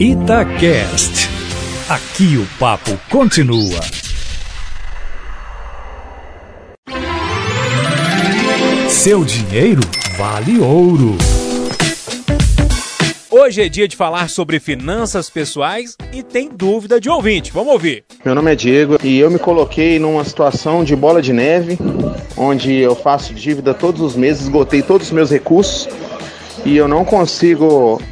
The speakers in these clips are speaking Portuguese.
Itacast. Aqui o papo continua. Seu dinheiro vale ouro. Hoje é dia de falar sobre finanças pessoais e tem dúvida de ouvinte. Vamos ouvir. Meu nome é Diego e eu me coloquei numa situação de bola de neve, onde eu faço dívida todos os meses, esgotei todos os meus recursos e eu não consigo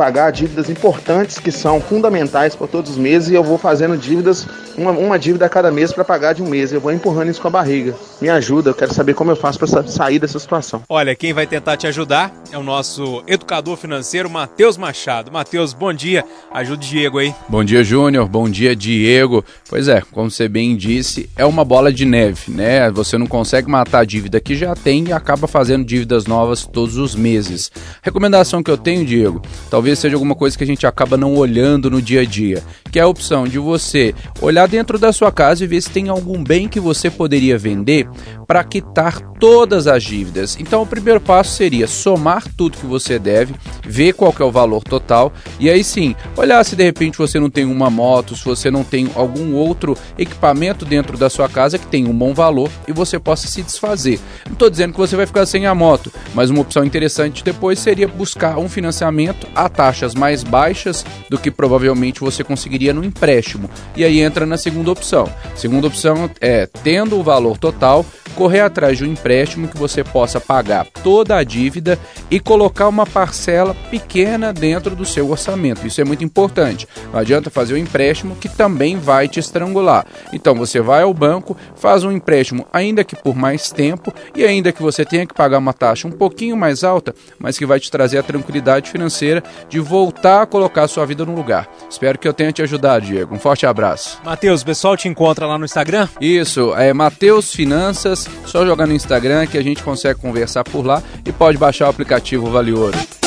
pagar dívidas importantes que são fundamentais para todos os meses e eu vou fazendo dívidas, uma, uma dívida a cada mês para pagar de um mês. Eu vou empurrando isso com a barriga. Me ajuda, eu quero saber como eu faço para sair dessa situação. Olha, quem vai tentar te ajudar é o nosso educador financeiro, Matheus Machado. Matheus, bom dia. Ajuda o Diego aí. Bom dia, Júnior. Bom dia, Diego. Pois é, como você bem disse, é uma bola de neve, né? Você não consegue matar a dívida que já tem e acaba fazendo dívidas novas todos os meses. Recomendação que eu tenho, Diego, talvez seja alguma coisa que a gente acaba não olhando no dia a dia, que é a opção de você olhar dentro da sua casa e ver se tem algum bem que você poderia vender para quitar todas as dívidas. Então, o primeiro passo seria somar tudo que você deve, ver qual é o valor total e aí sim, olhar se de repente você não tem uma moto, se você não tem algum outro equipamento dentro da sua casa que tem um bom valor e você possa se desfazer. Não estou dizendo que você vai ficar sem a moto, mas uma opção interessante depois seria buscar um financiamento a taxas mais baixas do que provavelmente você conseguiria no empréstimo. E aí entra na segunda opção. Segunda opção é, tendo o valor total, correr atrás de um empréstimo que você possa pagar toda a dívida e colocar uma parcela pequena dentro do seu orçamento. Isso é muito importante. Não adianta fazer um empréstimo que também vai te estrangular. Então você vai ao banco, faz um empréstimo, ainda que por mais tempo e ainda que você tenha que pagar uma taxa um pouquinho mais alta, mas que vai te trazer a tranquilidade financeira de voltar a colocar a sua vida no lugar. Espero que eu tenha te ajudado, Diego. Um forte abraço. Matheus, o pessoal te encontra lá no Instagram? Isso, é Matheus Finanças, só jogar no Instagram que a gente consegue conversar por lá e pode baixar o aplicativo Vale Ouro.